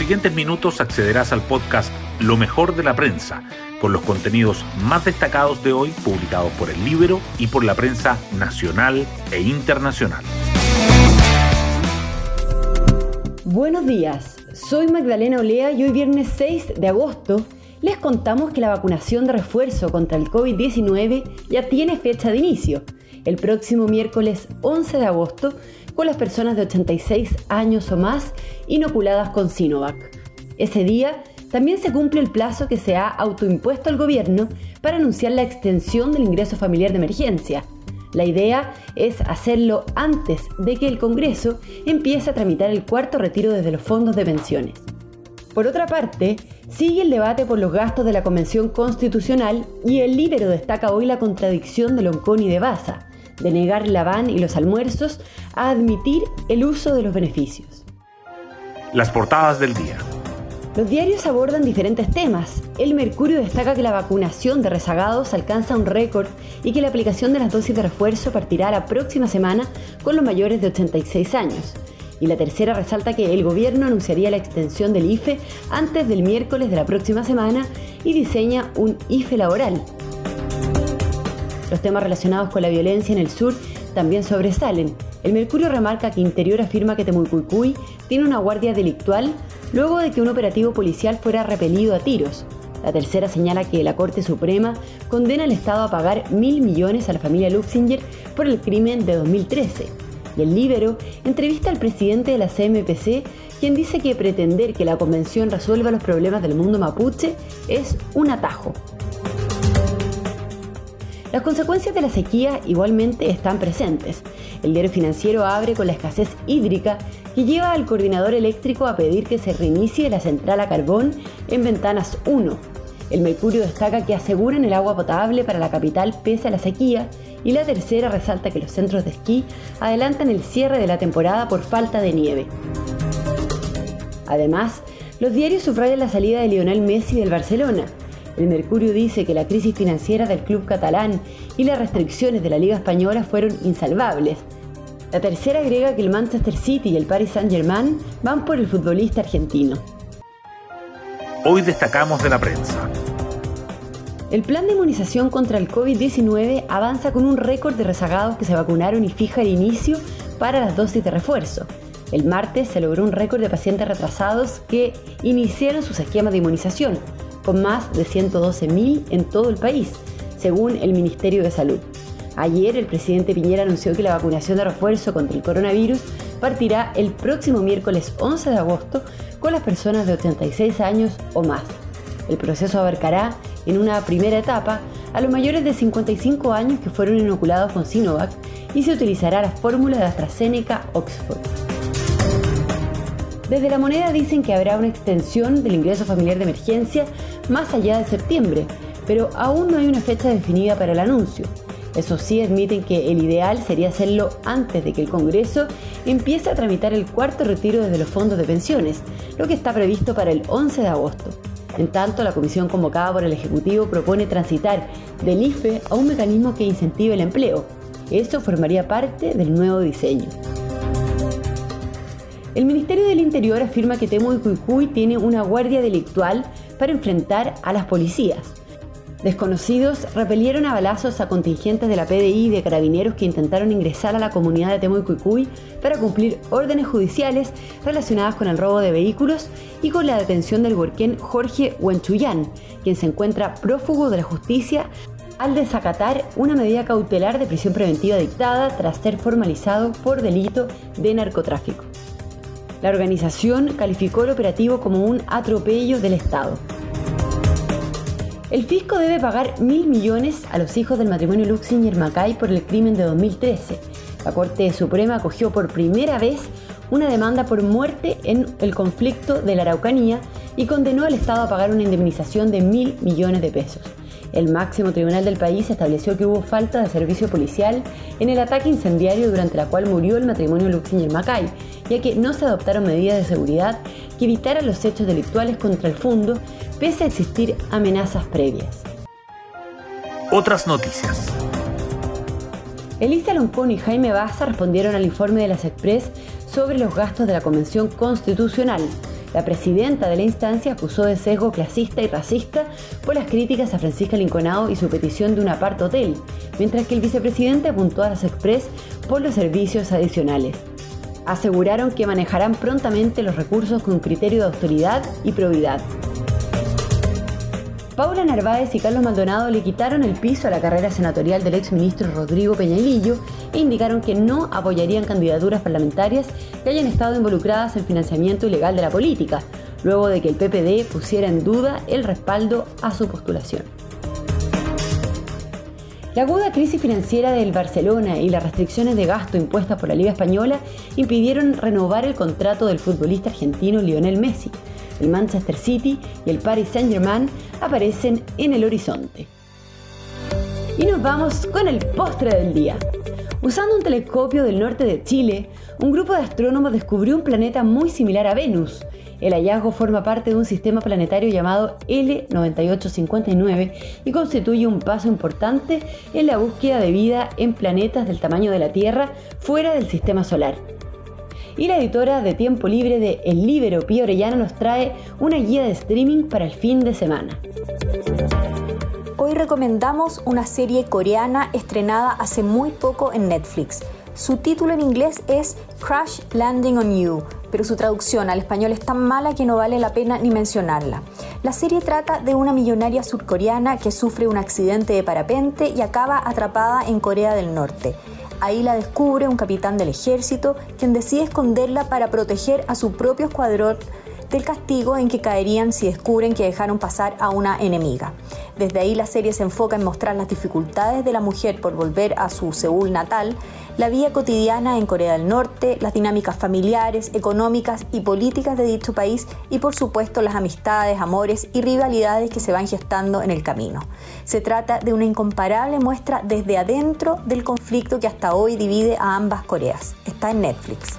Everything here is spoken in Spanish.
siguientes minutos accederás al podcast Lo mejor de la prensa, con los contenidos más destacados de hoy publicados por el libro y por la prensa nacional e internacional. Buenos días, soy Magdalena Olea y hoy viernes 6 de agosto les contamos que la vacunación de refuerzo contra el COVID-19 ya tiene fecha de inicio, el próximo miércoles 11 de agosto, con las personas de 86 años o más inoculadas con Sinovac. Ese día también se cumple el plazo que se ha autoimpuesto al gobierno para anunciar la extensión del ingreso familiar de emergencia. La idea es hacerlo antes de que el Congreso empiece a tramitar el cuarto retiro desde los fondos de pensiones. Por otra parte, sigue el debate por los gastos de la Convención Constitucional y el Libero destaca hoy la contradicción de Loncón y de Baza, de negar la van y los almuerzos a admitir el uso de los beneficios. Las portadas del día. Los diarios abordan diferentes temas. El Mercurio destaca que la vacunación de rezagados alcanza un récord y que la aplicación de las dosis de refuerzo partirá la próxima semana con los mayores de 86 años. Y la tercera resalta que el gobierno anunciaría la extensión del IFE antes del miércoles de la próxima semana y diseña un IFE laboral. Los temas relacionados con la violencia en el sur también sobresalen. El Mercurio remarca que Interior afirma que Temucuicuy tiene una guardia delictual luego de que un operativo policial fuera repelido a tiros. La tercera señala que la Corte Suprema condena al Estado a pagar mil millones a la familia Luxinger por el crimen de 2013. Y el Libero entrevista al presidente de la CMPC, quien dice que pretender que la convención resuelva los problemas del mundo mapuche es un atajo. Las consecuencias de la sequía igualmente están presentes. El diario financiero abre con la escasez hídrica que lleva al coordinador eléctrico a pedir que se reinicie la central a carbón en Ventanas 1. El Mercurio destaca que aseguran el agua potable para la capital pese a la sequía y la tercera resalta que los centros de esquí adelantan el cierre de la temporada por falta de nieve. Además, los diarios subrayan la salida de Lionel Messi del Barcelona. El Mercurio dice que la crisis financiera del club catalán y las restricciones de la Liga Española fueron insalvables. La tercera agrega que el Manchester City y el Paris Saint-Germain van por el futbolista argentino. Hoy destacamos de la prensa. El plan de inmunización contra el COVID-19 avanza con un récord de rezagados que se vacunaron y fija el inicio para las dosis de refuerzo. El martes se logró un récord de pacientes retrasados que iniciaron sus esquemas de inmunización, con más de 112.000 en todo el país, según el Ministerio de Salud. Ayer el presidente Piñera anunció que la vacunación de refuerzo contra el coronavirus partirá el próximo miércoles 11 de agosto con las personas de 86 años o más. El proceso abarcará en una primera etapa a los mayores de 55 años que fueron inoculados con Sinovac y se utilizará la fórmula de AstraZeneca Oxford. Desde la moneda dicen que habrá una extensión del ingreso familiar de emergencia más allá de septiembre, pero aún no hay una fecha definida para el anuncio. Eso sí, admiten que el ideal sería hacerlo antes de que el Congreso empiece a tramitar el cuarto retiro desde los fondos de pensiones, lo que está previsto para el 11 de agosto. En tanto, la comisión convocada por el Ejecutivo propone transitar del IFE a un mecanismo que incentive el empleo. Esto formaría parte del nuevo diseño. El Ministerio del Interior afirma que Temo y Cuicuy tiene una guardia delictual para enfrentar a las policías. Desconocidos repelieron a balazos a contingentes de la PDI y de carabineros que intentaron ingresar a la comunidad de Temo y Cuicuy para cumplir órdenes judiciales relacionadas con el robo de vehículos y con la detención del huerquén Jorge Huenchuyán, quien se encuentra prófugo de la justicia al desacatar una medida cautelar de prisión preventiva dictada tras ser formalizado por delito de narcotráfico. La organización calificó el operativo como un atropello del Estado. El fisco debe pagar mil millones a los hijos del matrimonio Luxinger-Macay por el crimen de 2013. La Corte Suprema acogió por primera vez una demanda por muerte en el conflicto de la Araucanía y condenó al Estado a pagar una indemnización de mil millones de pesos. El máximo tribunal del país estableció que hubo falta de servicio policial en el ataque incendiario durante la cual murió el matrimonio Luxinger-Macay, ya que no se adoptaron medidas de seguridad que evitaran los hechos delictuales contra el fondo, pese a existir amenazas previas. Otras noticias. Elisa Loncón y Jaime Baza respondieron al informe de las Express sobre los gastos de la Convención Constitucional. La presidenta de la instancia acusó de sesgo clasista y racista por las críticas a Francisca Linconao y su petición de un apart hotel, mientras que el vicepresidente apuntó a las Express por los servicios adicionales. Aseguraron que manejarán prontamente los recursos con criterio de autoridad y probidad. Paula Narváez y Carlos Maldonado le quitaron el piso a la carrera senatorial del exministro Rodrigo Peñailillo e indicaron que no apoyarían candidaturas parlamentarias que hayan estado involucradas en financiamiento ilegal de la política, luego de que el PPD pusiera en duda el respaldo a su postulación. La aguda crisis financiera del Barcelona y las restricciones de gasto impuestas por la Liga Española impidieron renovar el contrato del futbolista argentino Lionel Messi, el Manchester City y el Paris Saint-Germain aparecen en el horizonte. Y nos vamos con el postre del día. Usando un telescopio del norte de Chile, un grupo de astrónomos descubrió un planeta muy similar a Venus. El hallazgo forma parte de un sistema planetario llamado L9859 y constituye un paso importante en la búsqueda de vida en planetas del tamaño de la Tierra fuera del sistema solar y la editora de tiempo libre de El Libero Pío Orellana nos trae una guía de streaming para el fin de semana. Hoy recomendamos una serie coreana estrenada hace muy poco en Netflix. Su título en inglés es Crash Landing on You, pero su traducción al español es tan mala que no vale la pena ni mencionarla. La serie trata de una millonaria surcoreana que sufre un accidente de parapente y acaba atrapada en Corea del Norte. Ahí la descubre un capitán del ejército, quien decide esconderla para proteger a su propio escuadrón del castigo en que caerían si descubren que dejaron pasar a una enemiga. Desde ahí la serie se enfoca en mostrar las dificultades de la mujer por volver a su Seúl natal, la vida cotidiana en Corea del Norte, las dinámicas familiares, económicas y políticas de dicho país y por supuesto las amistades, amores y rivalidades que se van gestando en el camino. Se trata de una incomparable muestra desde adentro del conflicto que hasta hoy divide a ambas Coreas. Está en Netflix.